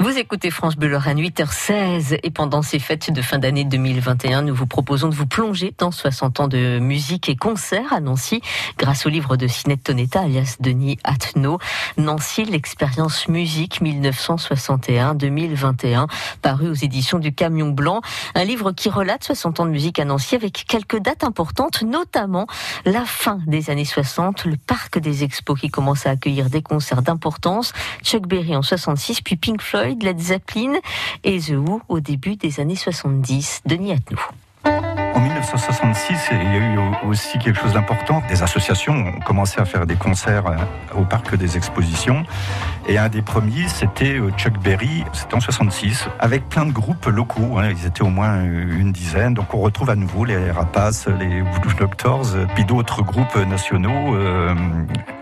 Vous écoutez France Bleu Lorraine 8h16 et pendant ces fêtes de fin d'année 2021, nous vous proposons de vous plonger dans 60 ans de musique et concerts à Nancy grâce au livre de Sinette Tonetta alias Denis Attenot, Nancy l'expérience musique 1961-2021 paru aux éditions du Camion Blanc, un livre qui relate 60 ans de musique à Nancy avec quelques dates importantes, notamment la fin des années 60, le parc des expos qui commence à accueillir des concerts d'importance, Chuck Berry en 66 puis Pink Floyd Led Zeppelin et The Who au début des années 70. Denis Atnou. En 1966, il y a eu aussi quelque chose d'important. Des associations ont commencé à faire des concerts euh, au parc des expositions. Et un des premiers, c'était euh, Chuck Berry, c'était en 66, avec plein de groupes locaux. Hein. Ils étaient au moins une dizaine. Donc on retrouve à nouveau les Rapaces, les Voodoo Doctors, puis d'autres groupes nationaux. Euh,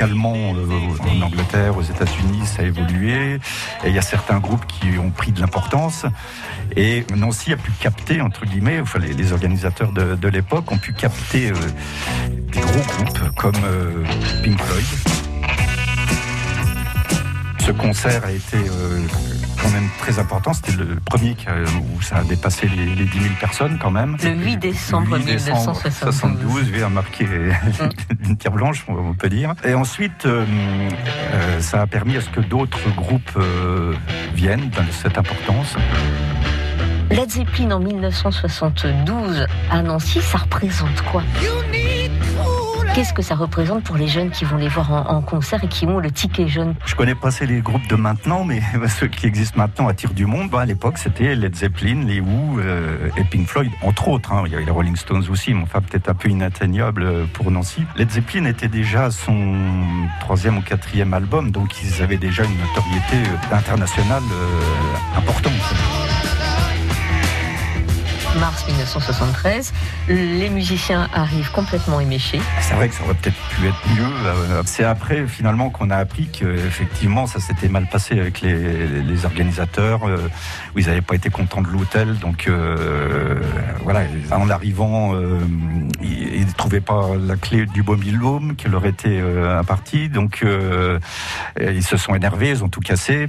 musicalement euh, en Angleterre, aux États-Unis, ça a évolué. Il y a certains groupes qui ont pris de l'importance. Et Nancy a pu capter, entre guillemets, les, organisateurs de, l'époque ont pu capter euh, des gros groupes comme euh, Pink Floyd. Ce concert a été quand même très important. C'était le premier où ça a dépassé les, 10 000 personnes quand même. Le 8 décembre, 1972. Oui, a marqué une pierre blanche, on peut dire. Et ensuite, euh, euh, ça a permis à ce que d'autres groupes euh, viennent dans cette importance. Led Zeppelin en 1972 à Nancy, ça représente quoi? Qu'est-ce que ça représente pour les jeunes qui vont les voir en, concert et qui ont le ticket jaune? Je connais pas les groupes de maintenant, mais ceux qui existent maintenant attirent du monde. à l'époque, c'était Led Zeppelin, les Who euh, et Pink Floyd, entre autres. Hein. Il y avait les Rolling Stones aussi, mais enfin peut-être un peu inatteignable euh, pour Nancy. Led Zeppelin était déjà son troisième ou quatrième album, donc ils avaient déjà une notoriété euh, internationale importante mars 1973. Les musiciens arrivent complètement éméchés. C'est vrai que ça aurait peut-être pu être mieux. Euh, c'est après, finalement, qu'on a appris qu'effectivement, ça s'était mal passé avec les, organisateurs, euh, où ils n'avaient pas été contents de l'hôtel. Donc, euh, voilà, en arrivant, ils ne trouvaient pas la clé du bombilome qui leur était impartie. Donc, ils se sont énervés, ils ont tout cassé.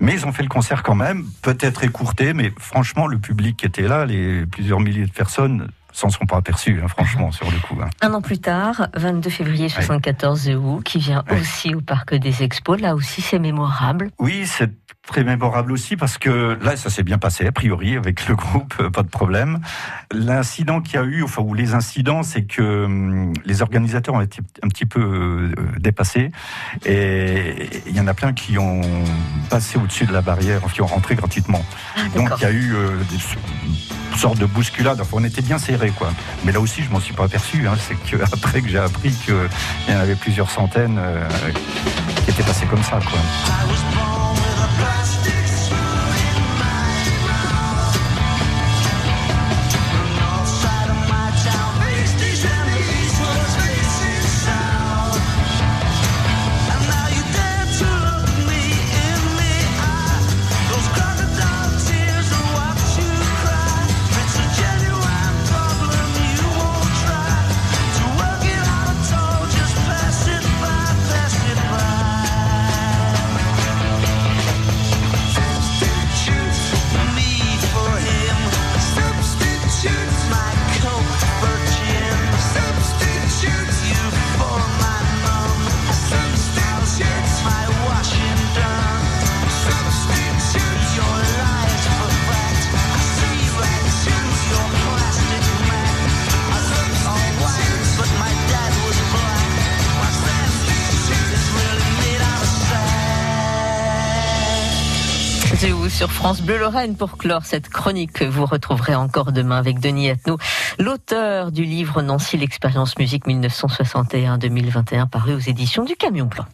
Mais ils ont fait le concert quand même, peut-être écourté, mais franchement, le public qui était là, les plusieurs milliers de personnes, s'en sont pas aperçus, hein, franchement, sur le coup. Hein. Un an plus tard, 22 février 74, The Who, qui vient aussi au Parc des Expos. Là aussi, c'est mémorable. Oui, c'est très mémorable aussi parce que là, ça s'est bien passé, a priori, avec le groupe, euh, pas de problème. L'incident qu'il y a eu, enfin, ou les incidents, c'est que hum, les organisateurs ont été un petit peu euh, dépassés et il y en a plein qui ont passé au-dessus de la barrière, qui ont rentré gratuitement. Ah, Donc, il y a eu euh, des sortes de bousculades. Enfin, on était bien serrés, quoi. Mais là aussi, je m'en suis pas aperçu. Hein. C'est qu'après que j'ai appris qu'il y en avait plusieurs centaines qui étaient passés comme ça, quoi. the past. Sur France Bleu Lorraine pour clore cette chronique que vous retrouverez encore demain avec Denis Atnou, l'auteur du livre Nancy l'expérience musique 1961-2021 paru aux éditions du Camion Blanc.